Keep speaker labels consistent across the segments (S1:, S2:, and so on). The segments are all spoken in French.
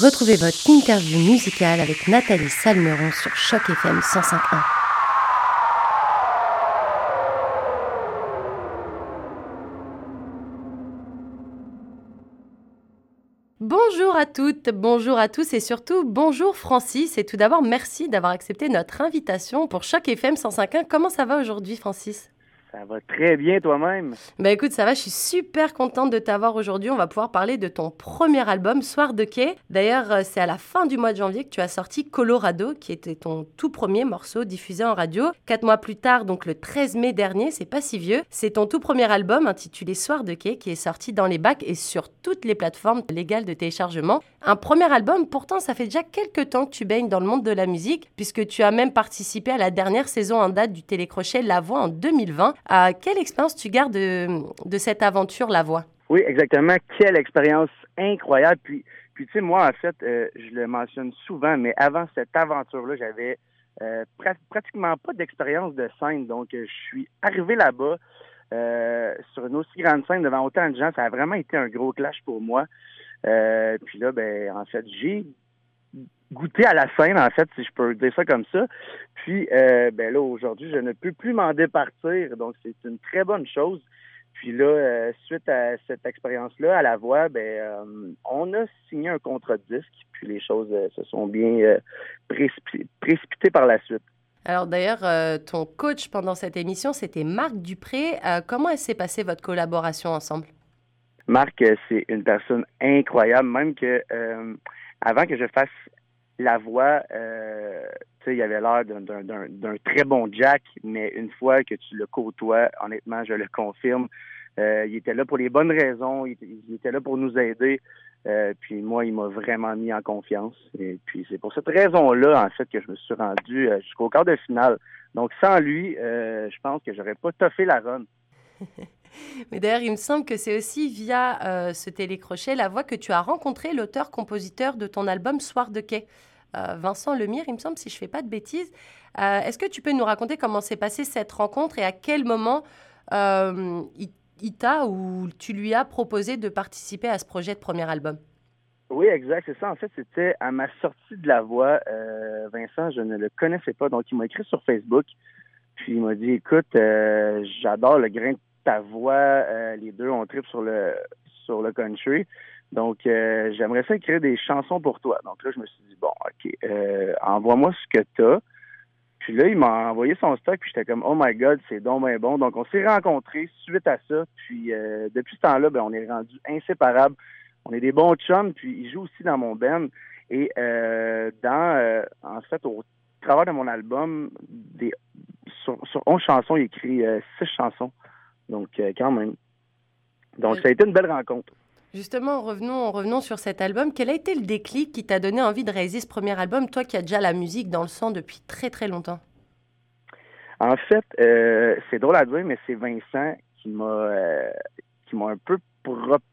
S1: Retrouvez votre interview musicale avec Nathalie Salmeron sur Choc FM 105.1. Bonjour à toutes, bonjour à tous et surtout bonjour Francis. Et tout d'abord, merci d'avoir accepté notre invitation pour Choc FM 105.1. Comment ça va aujourd'hui, Francis?
S2: Ça va très bien toi-même.
S1: Ben écoute, ça va, je suis super contente de t'avoir aujourd'hui. On va pouvoir parler de ton premier album, Soir de quai. D'ailleurs, euh, c'est à la fin du mois de janvier que tu as sorti Colorado, qui était ton tout premier morceau diffusé en radio. Quatre mois plus tard, donc le 13 mai dernier, c'est pas si vieux, c'est ton tout premier album intitulé Soir de quai qui est sorti dans les bacs et sur toutes les plateformes légales de téléchargement. Un premier album, pourtant ça fait déjà quelques temps que tu baignes dans le monde de la musique, puisque tu as même participé à la dernière saison en date du télécrochet La Voix en 2020 quelle expérience tu gardes de, cette aventure, La Voix?
S2: Oui, exactement. Quelle expérience incroyable. Puis, puis tu sais, moi, en fait, euh, je le mentionne souvent, mais avant cette aventure-là, j'avais euh, pratiquement pas d'expérience de scène. Donc, euh, je suis arrivé là-bas sur une aussi grande scène devant autant de gens. Ça a vraiment été un gros clash pour moi. puis là, ben, en fait, j'ai goûter à la scène, en fait, si je peux dire ça comme ça. Puis, euh, ben là, aujourd'hui, je ne peux plus m'en départir. Donc, c'est une très bonne chose. Puis là, euh, suite à cette expérience-là, à la voix, ben, euh, on a signé un contrat de disque. Puis les choses se sont bien précipitées par la suite.
S1: Alors d'ailleurs, ton coach pendant cette émission, c'était Marc Dupré. comment s'est passée votre collaboration ensemble?
S2: Marc, c'est une personne incroyable, même que avant que je fasse la voix, euh, tu sais, il avait l'air d'un très bon Jack, mais une fois que tu le côtoies, honnêtement, je le confirme, euh, il était là pour les bonnes raisons, il, était là pour nous aider. Euh, puis moi, il m'a vraiment mis en confiance. Et puis c'est pour cette raison-là, en fait, que je me suis rendu jusqu'au quart de finale. Donc sans lui, je pense que j'aurais pas toffé la run.
S1: Mais d'ailleurs, il me semble que c'est aussi via ce télécrochet la voix que tu as rencontré l'auteur-compositeur de ton album Soir de quai. Euh, Vincent Lemire, il me semble, si je ne fais pas de bêtises. Euh, est-ce que tu peux nous raconter comment s'est passée cette rencontre et à quel moment euh, il, t'a ou tu lui as proposé de participer à ce projet de premier album?
S2: Oui, exact, c'est ça. En fait, c'était à ma sortie de la voix. Vincent, je ne le connaissais pas, donc il m'a écrit sur Facebook. Puis il m'a dit, écoute, j'adore le grain de ta voix. les deux, on trip sur le sur le country. Donc, euh, j'aimerais ça écrire des chansons pour toi. Donc là, je me suis dit, bon, OK, euh, envoie-moi ce que tu as. Puis là, il m'a envoyé son stock, puis j'étais comme, oh my God, c'est donc bien bon. Donc, on s'est rencontrés suite à ça. Puis, euh, depuis ce temps-là, ben, on est rendus inséparables. On est des bons chums, puis il joue aussi dans mon band. Et dans, en fait, au travers de mon album, des, sur, sur 11 chansons, il écrit 6 chansons. Donc, quand même. Donc, ça a été une belle rencontre.
S1: Justement, revenons, revenons sur cet album. Quel a été le déclic qui t'a donné envie de réaliser ce premier album, toi qui as déjà la musique dans le sang depuis très très longtemps?
S2: En fait, euh, c'est drôle à dire, mais c'est Vincent qui m'a euh, qui m'a un peu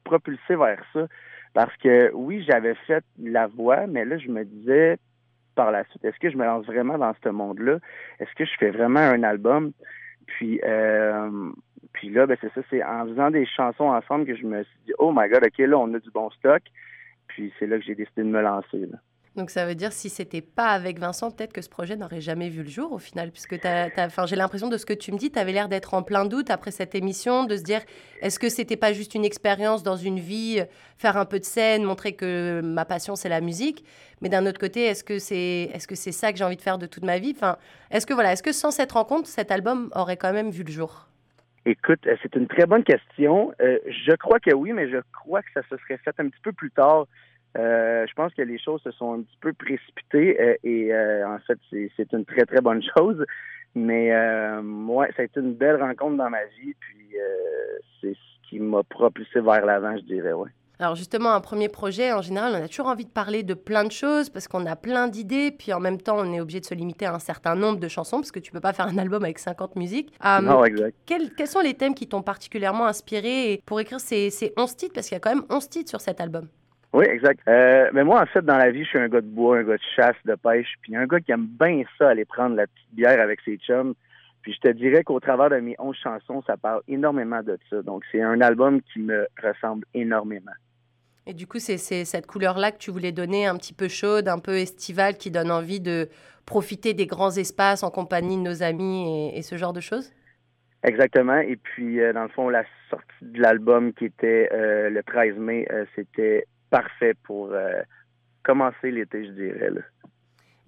S2: propulsé vers ça. Parce que oui, j'avais fait la voix, mais là, je me disais par la suite, est-ce que je me lance vraiment dans ce monde-là? Est-ce que je fais vraiment un album? Puis euh, puis là, ben c'est ça, c'est en faisant des chansons ensemble que je me suis dit, oh my god, ok, là, on a du bon stock. Puis c'est là que j'ai décidé de me lancer.
S1: Donc ça veut dire si c'était pas avec Vincent, peut-être que ce projet n'aurait jamais vu le jour au final, puisque j'ai l'impression de ce que tu me dis, tu avais l'air d'être en plein doute après cette émission, de se dire est-ce que c'était pas juste une expérience dans une vie, faire un peu de scène, montrer que ma passion c'est la musique, mais d'un autre côté, est-ce que c'est est-ce que ça que j'ai envie de faire de toute ma vie? Enfin, est-ce que voilà, est-ce que sans cette rencontre, cet album aurait quand même vu le jour?
S2: Écoute, euh, c'est une très bonne question. Euh, je crois que oui, mais je crois que ça se serait fait un petit peu plus tard. Euh, je pense que les choses se sont un petit peu précipitées et en fait, c'est une très, très bonne chose. Mais moi, ça a été une belle rencontre dans ma vie, puis c'est ce qui m'a propulsé vers l'avant, je dirais, ouais.
S1: Alors justement, un premier projet, en général, on a toujours envie de parler de plein de choses parce qu'on a plein d'idées, puis en même temps, on est obligé de se limiter à un certain nombre de chansons parce que tu peux pas faire un album avec 50 musiques.
S2: Euh, non, exact.
S1: Quels, sont les thèmes qui t'ont particulièrement inspiré pour écrire ces, ces 11 titres? Parce qu'il y a quand même 11 titres sur cet album.
S2: Oui, exact. Euh, mais moi, en fait, dans la vie, je suis un gars de bois, un gars de chasse, de pêche, puis un gars qui aime bien ça, aller prendre la petite bière avec ses chums. Puis je te dirais qu'au travers de mes 11 chansons, ça parle énormément de ça. Donc, c'est un album qui me ressemble énormément.
S1: Et du coup, c'est cette couleur-là que tu voulais donner, un petit peu chaude, un peu estivale, qui donne envie de profiter des grands espaces en compagnie de nos amis et, ce genre de choses?
S2: Exactement. Et puis, euh, dans le fond, la sortie de l'album qui était euh, le 13 mai, euh, c'était parfait pour commencer l'été, je dirais. Là.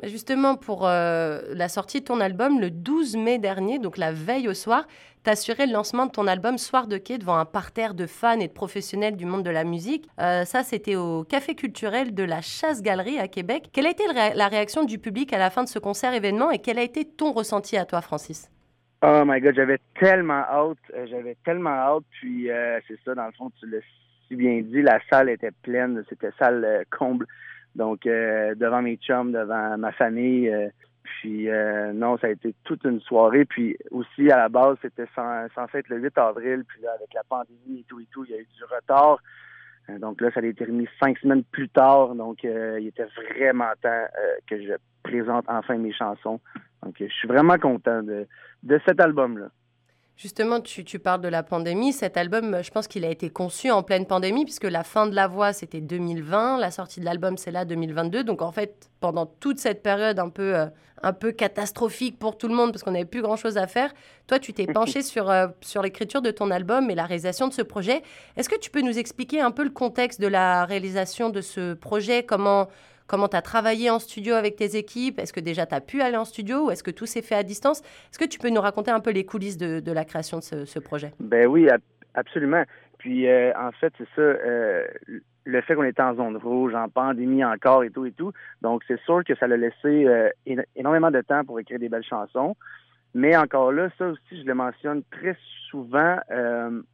S1: Justement, pour euh, la sortie de ton album, le 12 mai dernier, donc la veille au soir, tu assuré le lancement de ton album Soir de quai devant un parterre de fans et de professionnels du monde de la musique. Euh, ça, c'était au Café culturel de la Chasse-Galerie à Québec. Quelle a été la réaction du public à la fin de ce concert événement et quel a été ton ressenti à toi, Francis?
S2: Oh my God, j'avais tellement hâte, euh, j'avais tellement hâte, puis c'est ça, dans le fond, tu l'as si bien dit, la salle était pleine, c'était salle comble. Donc, euh, devant mes chums, devant ma famille. Euh, puis, euh, non, ça a été toute une soirée. Puis aussi, à la base, c'était censé être le 8 avril. Puis là, avec la pandémie et tout et tout, il y a eu du retard. Donc là, ça a été remis cinq semaines plus tard. Donc, il était vraiment temps que je présente enfin mes chansons. Donc, je suis vraiment content de, de cet album-là.
S1: Justement, tu, parles de la pandémie. Cet album, je pense qu'il a été conçu en pleine pandémie, puisque la fin de la voix, c'était 2020. La sortie de l'album, c'est là, 2022. Donc, en fait, pendant toute cette période un peu, euh, un peu catastrophique pour tout le monde, parce qu'on n'avait plus grand-chose à faire, toi, tu t'es penché sur, euh, sur l'écriture de ton album et la réalisation de ce projet. Est-ce que tu peux nous expliquer un peu le contexte de la réalisation de ce projet? Comment comment tu as travaillé en studio avec tes équipes? Est-ce que déjà tu as pu aller en studio ou est-ce que tout s'est fait à distance? Est-ce que tu peux nous raconter un peu les coulisses de, la création de ce, projet?
S2: Ben oui, absolument. Puis euh, en fait, c'est ça, euh, le fait qu'on était en zone rouge, en pandémie encore et tout et tout. Donc c'est sûr que ça l'a laissé euh, énormément de temps pour écrire des belles chansons. Mais encore là, ça aussi, je le mentionne très souvent.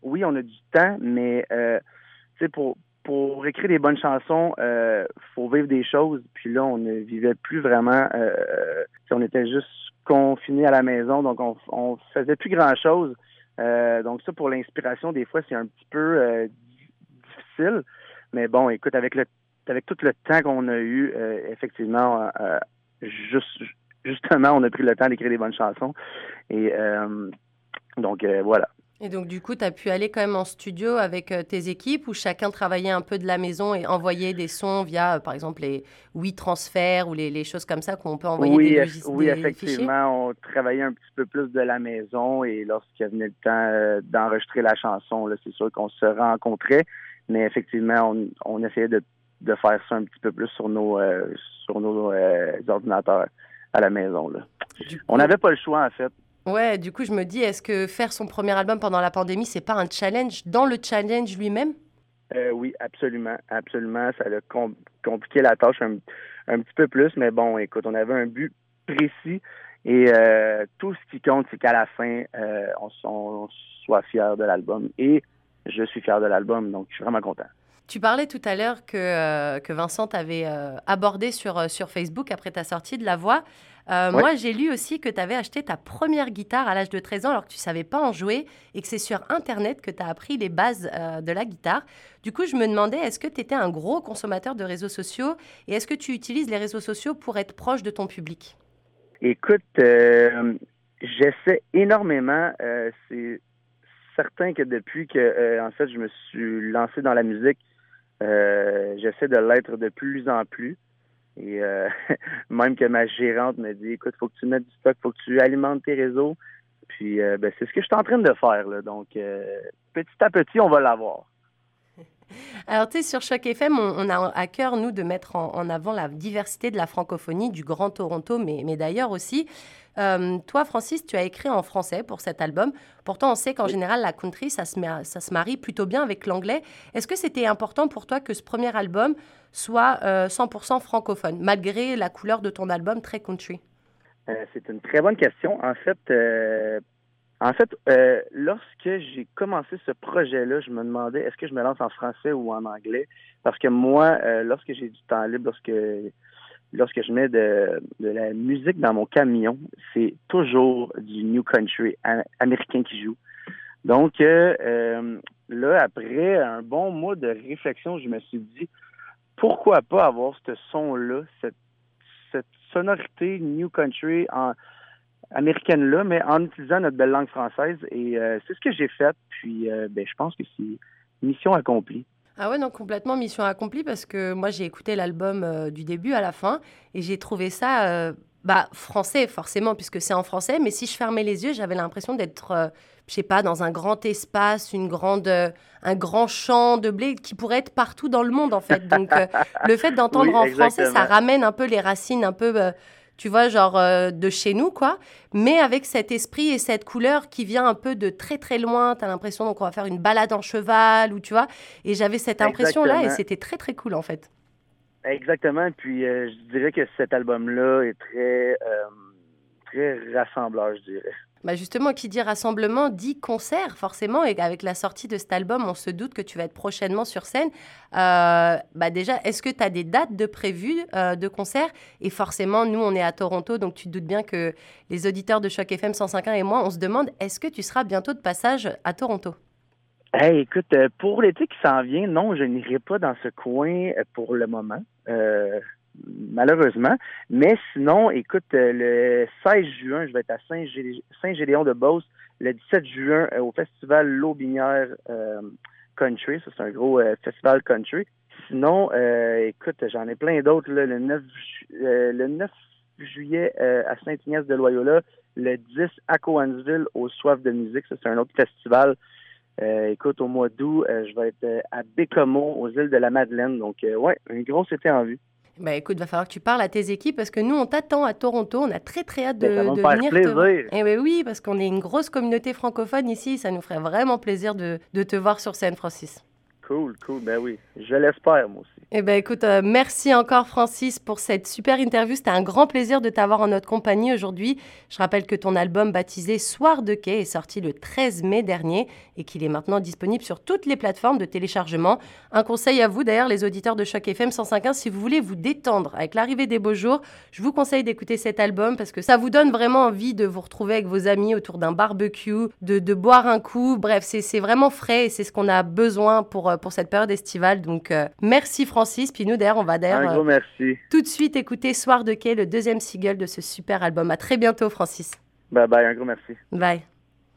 S2: oui, on a du temps, mais tu sais, pour, pour écrire des bonnes chansons, euh, faut vivre des choses. Puis là, on ne vivait plus vraiment. Euh, on était juste confinés à la maison, donc on, on faisait plus grand chose. Euh, donc ça, pour l'inspiration, des fois, c'est un petit peu euh, difficile. Mais bon, écoute, avec le avec tout le temps qu'on a eu, effectivement, juste justement, on a pris le temps d'écrire des bonnes chansons. Et donc voilà.
S1: Et donc, du coup, tu as pu aller quand même en studio avec euh, tes équipes où chacun travaillait un peu de la maison et envoyait des sons via, euh, par exemple, les oui transferts ou les, choses comme ça qu'on peut envoyer
S2: oui,
S1: des,
S2: logiciels. Oui, effectivement, on travaillait un petit peu plus de la maison et lorsqu'il venait le temps euh, d'enregistrer la chanson, c'est sûr qu'on se rencontrait, mais effectivement, on, on essayait de, de, faire ça un petit peu plus sur nos, sur nos ordinateurs à la maison. Là. On n'avait pas le choix, en fait.
S1: Ouais, du coup, je me dis, est-ce que faire son premier album pendant la pandémie, c'est pas un challenge dans le challenge lui-même?
S2: Euh, Oui, absolument, absolument. Ça a compliqué la tâche un, petit peu plus, mais bon, écoute, on avait un but précis et euh, tout ce qui compte, c'est qu'à la fin, euh, on, soit fier de l'album et je suis fier de l'album, donc je suis vraiment content.
S1: Tu parlais tout à l'heure que, que Vincent t'avait abordé sur, sur Facebook après ta sortie de La Voix. Euh, moi, j'ai lu aussi que tu avais acheté ta première guitare à l'âge de 13 ans alors que tu savais pas en jouer et que c'est sur Internet que tu as appris les bases euh, de la guitare. Du coup, je me demandais, est-ce que tu étais un gros consommateur de réseaux sociaux et est-ce que tu utilises les réseaux sociaux pour être proche de ton public?
S2: Écoute, euh, j'essaie énormément. c'est certain que depuis que, en fait, je me suis lancé dans la musique, j'essaie de l'être de plus en plus. Et euh, même que ma gérante me dit écoute, faut que tu mettes du stock, faut que tu alimentes tes réseaux. Puis euh, ben, c'est ce que je suis en train de faire. Là. Donc euh, petit à petit, on va l'avoir.
S1: Alors, tu sais, sur Choc FM, on, a à cœur, nous, de mettre en, avant la diversité de la francophonie, du Grand Toronto, mais, mais d'ailleurs aussi. Euh, toi, Francis, tu as écrit en français pour cet album. Pourtant, on sait qu'en général, la country, ça se, ça se marie plutôt bien avec l'anglais. Est-ce que c'était important pour toi que ce premier album soit 100% euh, francophone, malgré la couleur de ton album très country?
S2: Euh, c'est une très bonne question. En fait, en fait, lorsque j'ai commencé ce projet-là, je me demandais est-ce que je me lance en français ou en anglais? Parce que moi, lorsque j'ai du temps libre, lorsque lorsque je mets de, la musique dans mon camion, c'est toujours du New Country américain qui joue. Donc euh, euh, là, après un bon mois de réflexion, je me suis dit pourquoi pas avoir ce son-là, cette, sonorité New Country en américaine-là, mais en utilisant notre belle langue française. Et euh, c'est ce que j'ai fait. Puis ben, je pense que c'est mission accomplie.
S1: Ah ouais, non, complètement mission accomplie parce que moi j'ai écouté l'album euh, du début à la fin et j'ai trouvé ça euh, bah, français forcément puisque c'est en français, mais si je fermais les yeux, j'avais l'impression d'être, euh, je sais pas, dans un grand espace, une grande, un grand champ de blé qui pourrait être partout dans le monde en fait. Donc le fait d'entendre en français, ça ramène un peu les racines un peu tu vois, genre euh, de chez nous, quoi. Mais avec cet esprit et cette couleur qui vient un peu de très très loin. Tu as l'impression donc on va faire une balade en cheval, ou tu vois. Et j'avais cette impression-là et c'était très très cool en fait.
S2: Exactement. Puis euh, je dirais que cet album-là est très, euh, très rassembleur, je dirais.
S1: Bah justement, qui dit rassemblement dit concert, forcément. Et avec la sortie de cet album, on se doute que tu vas être prochainement sur scène. Euh, bah déjà, est-ce que tu as des dates de prévues euh, de concert? Et forcément, nous, on est à Toronto, donc tu te doutes bien que les auditeurs de Choc FM 105.1 et moi, on se demande, est-ce que tu seras bientôt de passage à Toronto?
S2: Hey, écoute, euh, pour l'été qui s'en vient, non, je n'irai pas dans ce coin pour le moment. Malheureusement. Mais sinon, écoute, euh, le 16 juin, je vais être à Saint-Gédéon-de-Beauce. Le 17 juin, euh, au festival L'Aubinière euh, Country. Ça, c'est un gros festival country. Sinon, écoute, j'en ai plein d'autres. Le 9, le 9 juillet à Saint-Ignace-de-Loyola. Le 10 à Coansville, au Soif de musique. Ça, c'est un autre festival. écoute, au mois d'août, je vais être à Bécomo, aux îles de la Madeleine. Donc, ouais, un gros été en vue.
S1: Bah écoute, va falloir que tu parles à tes équipes parce que nous, on t'attend à Toronto. On a très très hâte de, de
S2: venir. Plaisir.
S1: Et eh oui, parce qu'on est une grosse communauté francophone ici. Ça nous ferait vraiment plaisir de, de te voir sur scène, Francis.
S2: Cool, cool. Ben oui, je l'espère, moi aussi.
S1: Eh bien, écoute, euh, merci encore, Francis, pour cette super interview. C'était un grand plaisir de t'avoir en notre compagnie aujourd'hui. Je rappelle que ton album baptisé Soir de quai est sorti le 13 mai dernier et qu'il est maintenant disponible sur toutes les plateformes de téléchargement. Un conseil à vous, d'ailleurs, les auditeurs de Choc FM 105.1, si vous voulez vous détendre avec l'arrivée des beaux jours, je vous conseille d'écouter cet album parce que ça vous donne vraiment envie de vous retrouver avec vos amis autour d'un barbecue, de, de, boire un coup. Bref, c'est vraiment frais et c'est ce qu'on a besoin pour, euh, pour cette période estivale. Donc, euh, merci, Francis. Puis nous, d'ailleurs, on va d'ailleurs
S2: euh, merci.
S1: tout de suite écouter Soir de quai, le deuxième single de ce super album. À très bientôt, Francis.
S2: Bye bye, un gros merci.
S1: Bye.